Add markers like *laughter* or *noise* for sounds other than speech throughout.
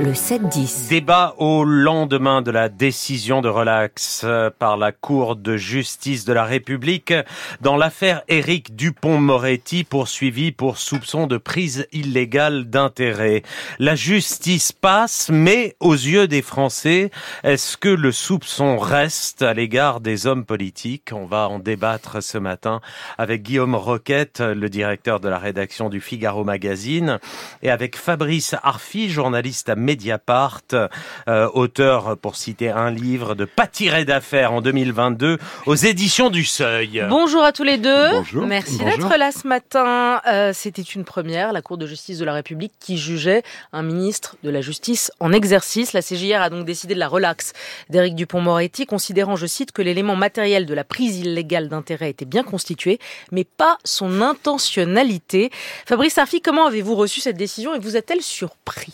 le 7-10. Débat au lendemain de la décision de relax par la Cour de justice de la République dans l'affaire Éric Dupont-Moretti poursuivi pour soupçon de prise illégale d'intérêt. La justice passe, mais aux yeux des Français, est-ce que le soupçon reste à l'égard des hommes politiques? On va en débattre ce matin avec Guillaume Roquette, le directeur de la rédaction du Figaro Magazine, et avec Fabrice Arfi, journaliste à Mediapart, euh, auteur, pour citer un livre, de Pâtirer d'affaires en 2022 aux éditions du Seuil. Bonjour à tous les deux. Bonjour. Merci d'être là ce matin. Euh, C'était une première, la Cour de justice de la République qui jugeait un ministre de la Justice en exercice. La CJR a donc décidé de la relaxe d'Éric Dupont-Moretti, considérant, je cite, que l'élément matériel de la prise illégale d'intérêt était bien constitué, mais pas son intentionnalité. Fabrice Arfi, comment avez-vous reçu cette décision et vous a-t-elle surpris?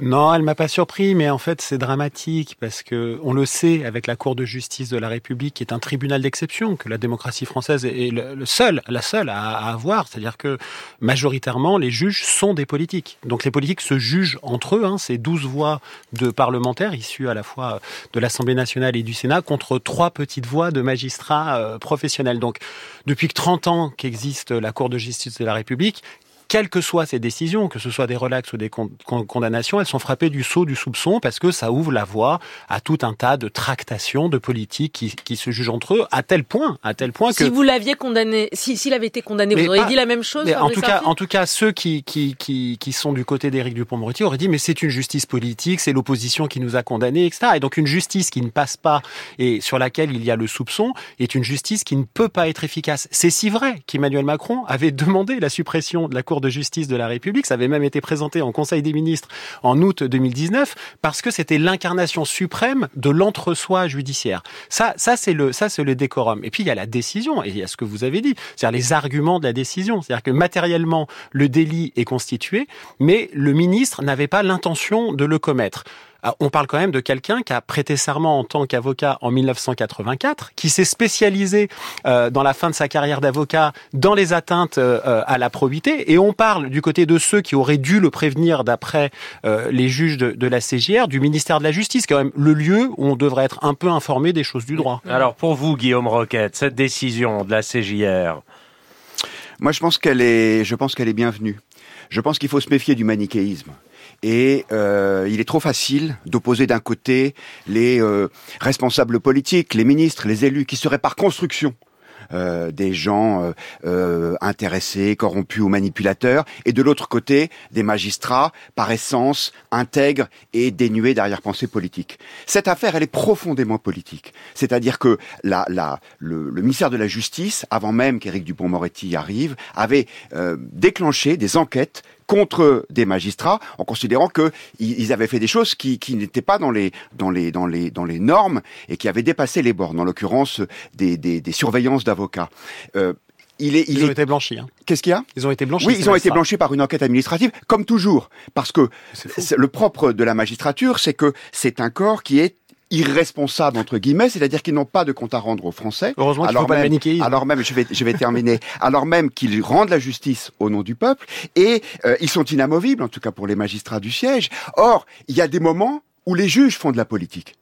Non, elle m'a pas surpris, mais en fait c'est dramatique parce que on le sait avec la Cour de justice de la République, qui est un tribunal d'exception que la démocratie française est le, seul, la seule à, avoir, c'est-à-dire que majoritairement les juges sont des politiques. Donc les politiques se jugent entre eux. Hein, c'est 12 voix de parlementaires issus à la fois de l'Assemblée nationale et du Sénat contre trois petites voix de magistrats euh, professionnels. Donc depuis que 30 ans qu'existe la Cour de justice de la République, quelles que soient ces décisions, que ce soit des relax ou des con con condamnations, elles sont frappées du sceau du soupçon parce que ça ouvre la voie à tout un tas de tractations de politiques qui, qui se jugent entre eux à tel point, à tel point que Si vous l'aviez condamné, si- s'il avait été condamné, Mais vous auriez pas- dit la même chose mais en tout cas, en tout cas, ceux qui qui qui, qui sont du côté d'Éric Dupond-Moretti auraient dit mais c'est une justice politique, c'est l'opposition qui nous a condamnés, etc. Et donc une justice qui ne passe pas et sur laquelle il y a le soupçon est une justice qui ne peut pas être efficace. C'est si vrai qu'Emmanuel Macron avait demandé la suppression de la Cour de justice de la République. Ça avait même été présenté en Conseil des ministres en août 2019 parce que c'était l'incarnation suprême de l'entre-soi judiciaire. Ça, ça c'est le, ça c'est le décorum. Et puis il y a la décision et il y a ce que vous avez dit, c'est-à-dire les arguments de la décision. C'est-à-dire que matériellement le délit est constitué, mais le ministre n'avait pas l'intention de le commettre. Alors, on parle quand même de quelqu'un qui a prêté serment en tant qu'avocat en 1984, qui s'est spécialisé euh, dans la fin de sa carrière d'avocat dans les atteintes euh, euh, à la probité. Et on parle du côté de ceux qui auraient dû le prévenir d'après euh, les juges de, de la CJR, du ministère de la Justice, quand même le lieu où on devrait être un peu informé des choses du droit. Alors pour vous, Guillaume Roquette, cette décision de la CJR, Moi, je pense qu'elle est, je pense qu'elle est bienvenue. Je pense qu'il faut se méfier du manichéisme. Et euh, il est trop facile d'opposer d'un côté les euh, responsables politiques, les ministres, les élus, qui seraient par construction euh, des gens euh, euh, intéressés, corrompus ou manipulateurs, et de l'autre côté des magistrats par essence intègres et dénués d'arrière-pensée politique. Cette affaire, elle est profondément politique. C'est-à-dire que la, la, le, le ministère de la Justice, avant même qu'Éric Dupont-Moretti arrive, avait déclenché des enquêtes contre des magistrats en considérant que ils avaient fait des choses qui, qui n'étaient pas dans les dans les dans les dans les normes et qui avaient dépassé les bornes en l'occurrence des, des, des surveillances d'avocats euh, il est il Ils ont est été blanchis. Hein. qu'est-ce qu'il y a? Ils ont été blanchis. oui, ils ont été blanchis par une enquête administrative, comme toujours, parce que le propre de la magistrature, c'est que c'est un corps qui est irresponsable entre guillemets, c'est-à-dire qu'ils n'ont pas de compte à rendre aux Français. Heureusement qu'il faut pas même, alors même, je vais, je vais terminer. alors même qu'ils rendent la justice au nom du peuple et euh, ils sont inamovibles, en tout cas pour les magistrats du siège. Or, il y a des moments où les juges font de la politique.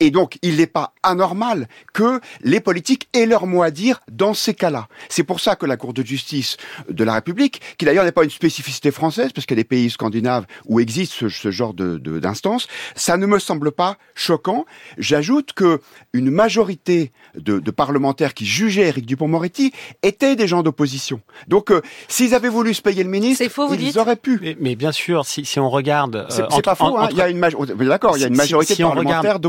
Et donc, il n'est pas anormal que les politiques aient leur mot à dire dans ces cas-là. C'est pour ça que la Cour de justice de la République, qui d'ailleurs n'est pas une spécificité française, parce qu'il y a des pays scandinaves où existe ce, ce genre de, de- d'instance, ça ne me semble pas choquant. J'ajoute que une majorité de, de parlementaires qui jugeaient Éric Dupont-Moretti étaient des gens d'opposition. Donc, euh, s'ils avaient voulu se payer le ministre, C'est faux, vous ils dites auraient pu. Mais, mais bien sûr, si, si on regarde, C'est euh, c'est entre- pas faux, hein. entre- il y a une majorité, d'accord, il y a une Si- majorité si de on regarde- parlementaires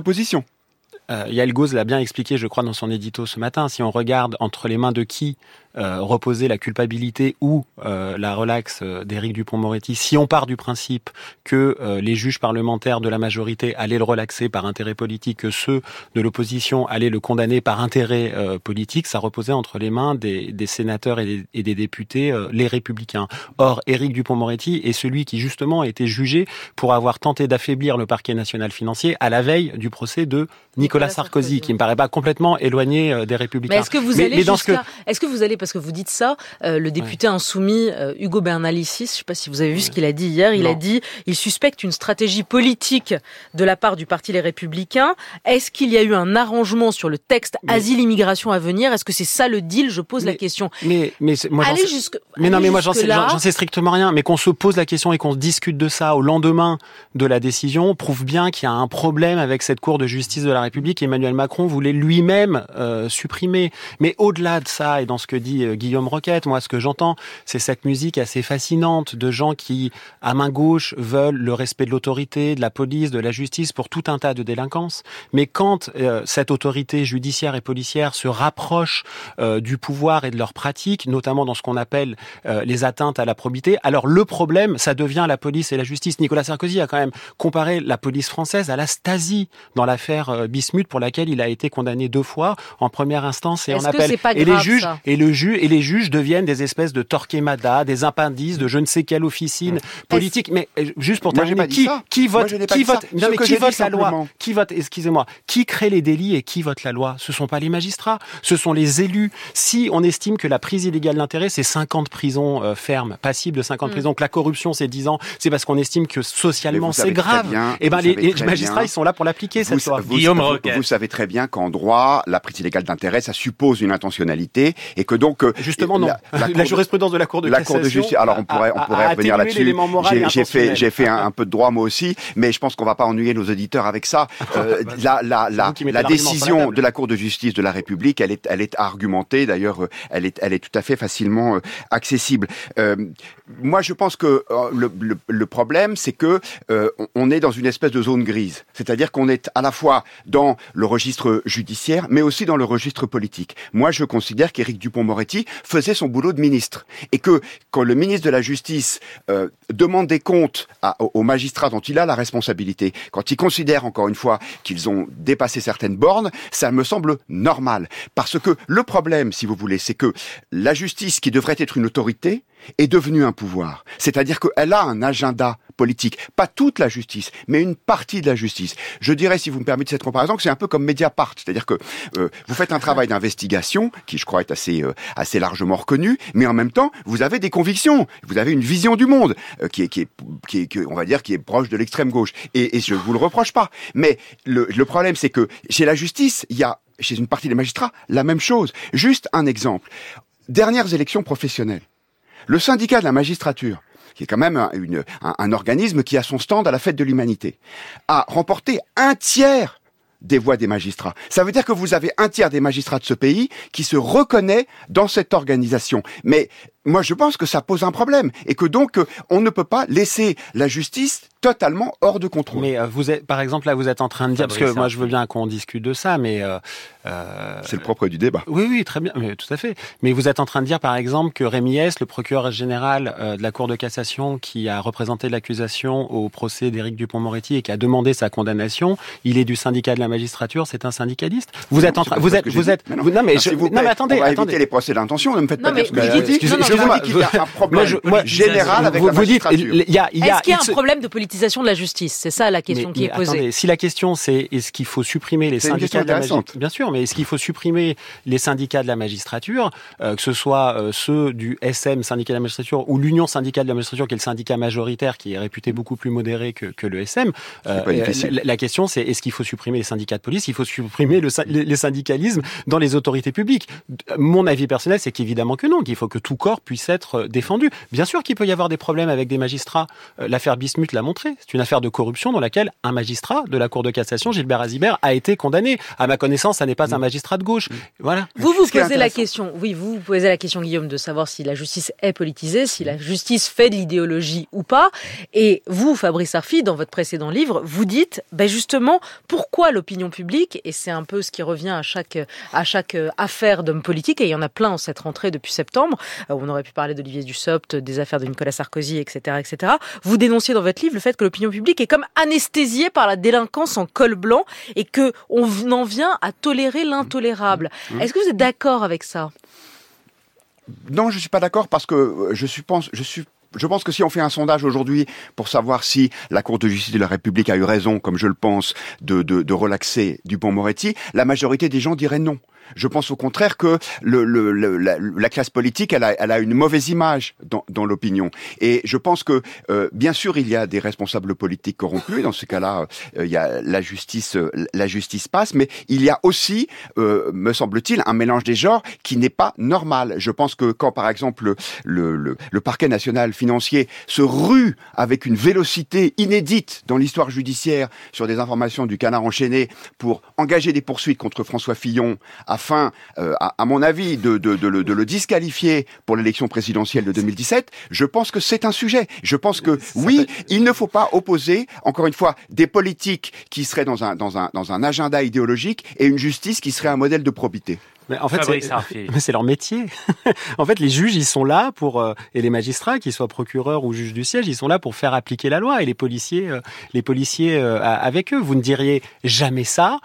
Euh, Yael Gauze l'a bien expliqué, je crois, dans son édito ce matin. Si on regarde entre les mains de qui euh, reposer la culpabilité ou euh, la relaxe euh, d'Éric Dupont-Moretti, si on part du principe que euh, les juges parlementaires de la majorité allaient le relaxer par intérêt politique, que ceux de l'opposition allaient le condamner par intérêt euh, politique, ça reposait entre les mains des, des sénateurs et des, et des députés, euh, les républicains. Or, Éric Dupont-Moretti est celui qui justement a été jugé pour avoir tenté d'affaiblir le parquet national financier à la veille du procès de Nicolas Nicolas, Sarkozy, qui me paraît pas complètement éloigné des Républicains. Mais est-ce que vous allez jusqu'à... Est-ce que vous allez, parce que vous dites ça, le député insoumis Hugo Bernalicis, je sais pas si vous avez vu ce qu'il a dit hier, il a dit, il suspecte une stratégie politique de la part du Parti Les Républicains. Est-ce qu'il y a eu un arrangement sur le texte asile-immigration à venir? Est-ce que c'est ça le deal? Je pose la question. Mais, mais moi, allez jusque, mais non, mais moi j'en sais, j'en sais strictement rien. Mais qu'on se pose la question et qu'on discute de ça au lendemain de la décision prouve bien qu'il y a un problème avec cette Cour de justice de la République. Emmanuel Macron voulait lui-même euh, supprimer. Mais au-delà de ça, et dans ce que dit euh, Guillaume Roquette, moi ce que j'entends, c'est cette musique assez fascinante de gens qui, à main gauche, veulent le respect de l'autorité, de la police, de la justice pour tout un tas de délinquances. Mais quand euh, cette autorité judiciaire et policière se rapproche du pouvoir et de leurs pratiques, notamment dans ce qu'on appelle les atteintes à la probité, alors le problème, ça devient la police et la justice. Nicolas Sarkozy a quand même comparé la police française à la Stasi dans l'affaire euh, Bismuth pour laquelle il a été condamné deux fois en première instance et en appel. et les juges et le juge et les juges deviennent des espèces de Torquemada, des appendices de je ne sais quelle officine politique. Mais euh, juste pour terminer, qui, qui vote, qui vote, non, mais qui vote la loi Qui vote Excusez-moi, qui crée les délits et qui vote la loi? Ce sont pas les magistrats, ce sont les élus. Si on estime que la prise illégale d'intérêt c'est 50 prisons euh, fermes, passibles de 50 mm. prisons, que la corruption c'est 10 ans, c'est parce qu'on estime que socialement c'est grave. et eh ben les, magistrats ils sont là pour l'appliquer cette loi. Guillaume vous, vous, savez très bien qu'en droit, la prise illégale d'intérêt ça suppose une intentionnalité et que donc euh, justement non. La, jurisprudence de la Cour de la Cour de justice. Alors on pourrait on pourrait revenir là-dessus. J'ai fait j'ai fait *laughs* un, peu de droit moi aussi, mais je pense qu'on va pas ennuyer nos auditeurs avec ça. *laughs* Euh, la la la, la décision de la Cour de justice de la République, elle est elle est argumentée. D'ailleurs, elle est elle est tout à fait facilement euh, accessible. Euh, moi, je pense que euh, le, le, le problème, c'est que euh, on est dans une espèce de zone grise. C'est-à-dire qu'on est à la fois dans le registre judiciaire, mais aussi dans le registre politique. Moi, je considère qu'Éric Faisait son boulot de ministre. Et que quand le ministre de la Justice euh, demande des comptes aux magistrats dont il a la responsabilité, quand il considère, encore une fois, qu'ils ont dépassé certaines bornes, ça me semble normal. Parce que le problème, si vous voulez, c'est que la justice, qui devrait être une autorité, est devenue un pouvoir. C'est-à-dire qu'elle a un agenda politique. Pas toute la justice, mais une partie de la justice. Je dirais, si vous me permettez cette comparaison, que c'est un peu comme Mediapart. C'est-à-dire que euh, vous faites un travail d'investigation, qui je crois est assez, euh, assez largement reconnu, mais en même temps, vous avez des convictions. Vous avez une vision du monde, euh, qui, est, qui, est, qui, est, on va dire, qui est proche de l'extrême gauche. Et, et je vous le reproche pas. Mais le, le problème, c'est que chez la justice, il y a chez une partie des magistrats la même chose. Juste un exemple. Dernières élections professionnelles. Le syndicat de la magistrature, qui est quand même un, organisme qui a son stand à la fête de l'humanité, a remporté un tiers des voix des magistrats. Ça veut dire que vous avez un tiers des magistrats de ce pays qui se reconnaît dans cette organisation. Moi, je pense que ça pose un problème et que donc on ne peut pas laisser la justice totalement hors de contrôle. Mais euh, vous êtes, par exemple, là, vous êtes en train de dire, parce que moi, je veux bien qu'on discute de ça, mais euh, euh, c'est le propre du débat. Oui, oui, très bien, mais tout à fait. Mais vous êtes en train de dire, par exemple, que Rémi S, le procureur général de la Cour de cassation, qui a représenté l'accusation au procès d'Éric Dupont-Moretti et qui a demandé sa condamnation, il est du syndicat de la magistrature, c'est un syndicaliste. Vous êtes en train, vous êtes, vous êtes, non, mais, je, non, mais attendez, on va éviter les procès d'intention. Ne me faites pas dire ce que j'ai dit. Excusez-moi, il y a un problème général avec la magistrature. Est-ce qu'il y a un problème de politique de la justice? C'est ça la question qui est posée. si la question c'est est-ce qu'il faut supprimer les syndicats de la magistrature Bien sûr, mais est-ce qu'il faut supprimer les syndicats de la magistrature, euh, que ce soit euh, ceux du SM, syndicat de la magistrature, ou l'Union syndicale de la magistrature, qui est le syndicat majoritaire, qui est réputé beaucoup plus modéré que, que le SM euh, la, question c'est est-ce qu'il faut supprimer les syndicats de police? Il faut supprimer le, les syndicalismes dans les autorités publiques. Mon avis personnel, c'est qu'évidemment que non, qu'il faut que tout corps puisse être défendu. Bien sûr qu'il peut y avoir des problèmes avec des magistrats. L'affaire Bismuth l'a montré. C'est une affaire de corruption dans laquelle un magistrat de la Cour de cassation, Gilbert Azibert, a été condamné. À ma connaissance, ça n'est pas un mm. magistrat de gauche. Mm. Voilà. Vous vous posez la question, oui, vous vous posez la question, Guillaume, de savoir si la justice est politisée, si la justice fait de l'idéologie ou pas. Et vous, Fabrice Arfi, dans votre précédent livre, vous dites, ben justement, pourquoi l'opinion publique, et c'est un peu ce qui revient à chaque, à chaque affaire d'homme politique, et il y en a plein en cette rentrée depuis septembre, euh, on aurait pu parler d'Olivier Dussopt, des affaires de Nicolas Sarkozy, etc., etc. Vous dénonciez dans votre livre le fait que l'opinion publique est comme anesthésiée par la délinquance en col blanc et que on en vient à tolérer l'intolérable. Mmh. Est-ce que vous êtes d'accord avec ça? Non, je suis pas d'accord parce que euh, je pense, je suis je pense que si on fait un sondage aujourd'hui pour savoir si la Cour de justice de la République a eu raison, comme je le pense, de, de, de relaxer Dupont-Moretti, la majorité des gens diraient non. Je pense au contraire que le, le, la, la, classe politique, elle a, elle a une mauvaise image dans, dans l'opinion. Et je pense que, euh, bien sûr, il y a des responsables politiques corrompus. Dans ce cas-là, euh, il y a la justice, euh, la justice passe. Mais il y a aussi, euh, me semble-t-il, un mélange des genres qui n'est pas normal. Je pense que quand, par exemple, le, le, le parquet national financier se rue avec une vélocité inédite dans l'histoire judiciaire sur des informations du canard enchaîné pour engager des poursuites contre François Fillon afin, euh, à, à, mon avis, de, de, de, le, de, le, disqualifier pour l'élection présidentielle de 2017, je pense que c'est un sujet. Je pense que oui, il ne faut pas opposer, encore une fois, des politiques qui seraient dans un, dans un, dans un agenda idéologique et une justice qui serait un modèle de probité. Mais en fait, c'est *laughs* leur métier. *laughs* en fait, les juges, ils sont là pour euh, et les magistrats, qu'ils soient procureurs ou juges du siège, ils sont là pour faire appliquer la loi. Et les policiers, euh, les policiers euh, avec eux. Vous ne diriez jamais ça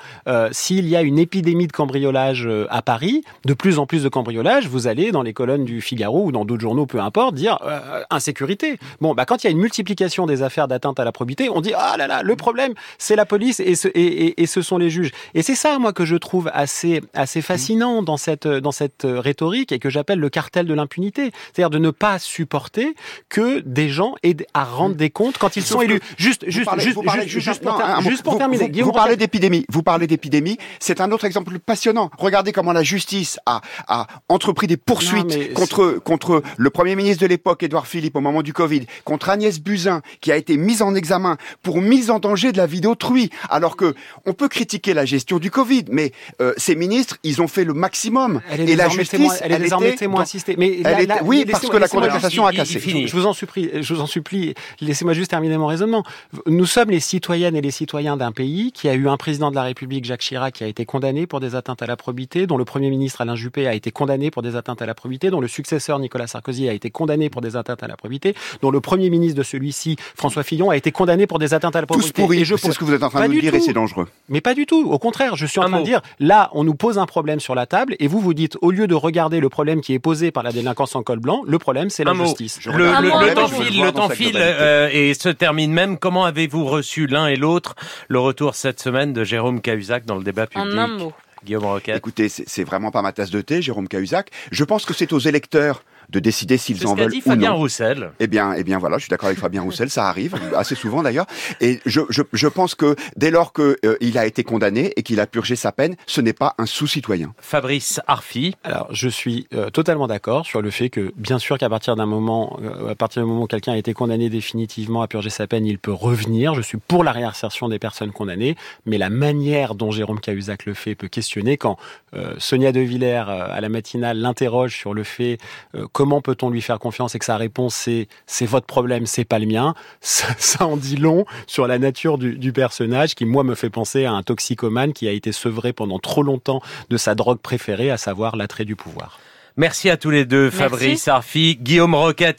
s'il y a une épidémie de cambriolage à Paris. De plus en plus de cambriolage, vous allez dans les colonnes du Figaro ou dans d'autres journaux, peu importe, dire insécurité. Bon, bah quand il y a une multiplication des affaires d'atteinte à la probité, on dit ah là là, le problème, c'est la police et ce, et, et, et ce sont les juges. Et c'est ça, moi, que je trouve assez assez fascinant dans cette, dans cette rhétorique et que j'appelle le cartel de l'impunité. C'est-à-dire de ne pas supporter que des gens aient à rendre des comptes quand ils sont élus. Juste, juste, juste, juste, pour, juste pour terminer. Vous, vous parlez d'épidémie. Vous parlez d'épidémie. C'est un autre exemple passionnant. Regardez comment la justice a, a entrepris des poursuites contre, contre le premier ministre de l'époque, Édouard Philippe, au moment du Covid, contre Agnès Buzyn, qui a été mise en examen pour mise en danger de la vie d'autrui. Alors que on peut critiquer la gestion du Covid, mais euh, ces ministres, ils ont fait le maximum. Elle est et la justice, témoin, elle est elle désormais témoin assisté. Mais la, la, oui, parce que la Cour de cassation a cassé. Je, je vous en supplie, je vous en supplie, laissez-moi juste terminer mon raisonnement. Nous sommes les citoyennes et les citoyens d'un pays qui a eu un président de la République, Jacques Chirac, qui a été condamné pour des atteintes à la probité, dont le Premier ministre Alain Juppé a été condamné pour des atteintes à la probité, dont le successeur Nicolas Sarkozy a été condamné pour des atteintes à la probité, dont le Premier ministre de celui-ci, François Fillon, a été condamné pour des atteintes à la probité. Tous pourris, c'est ce que vous êtes en train de nous dire et c'est dangereux. Mais pas du tout. Au contraire, je suis en train de dire, là, on nous pose un problème sur la table et vous vous dites, au lieu de regarder le problème qui est posé par la délinquance en col blanc, le problème c'est la mot. justice. Le, le, le, temps file, le temps file euh, et se termine même. Comment avez-vous reçu l'un et l'autre le retour cette semaine de Jérôme Cahuzac dans le débat public En un mot. Guillaume Roquette. Écoutez, c'est vraiment pas ma tasse de thé, Jérôme Cahuzac. Je pense que c'est aux électeurs de décider s'ils en veulent dit ou Fabien non. Roussel. Eh bien, eh bien voilà, je suis d'accord avec Fabien Roussel, ça arrive *laughs* assez souvent d'ailleurs. Et je, je, je pense que dès lors qu'il euh, a été condamné et qu'il a purgé sa peine, ce n'est pas un sous-citoyen. Fabrice Arfi. Alors, je suis euh, totalement d'accord sur le fait que, bien sûr, qu'à partir d'un moment, euh, à partir du moment où quelqu'un a été condamné définitivement à purger sa peine, il peut revenir. Je suis pour la réinsertion des personnes condamnées, mais la manière dont Jérôme Cahuzac le fait peut questionner quand euh, Sonia De Villers à la matinale l'interroge sur le fait comment peut-on lui faire confiance et que sa réponse c'est c'est votre problème, c'est pas le mien. Ça, ça, en dit long sur la nature du, du, personnage qui moi me fait penser à un toxicomane qui a été sevré pendant trop longtemps de sa drogue préférée, à savoir l'attrait du pouvoir. Merci à tous les deux, Fabrice Arfi, Guillaume Roquette.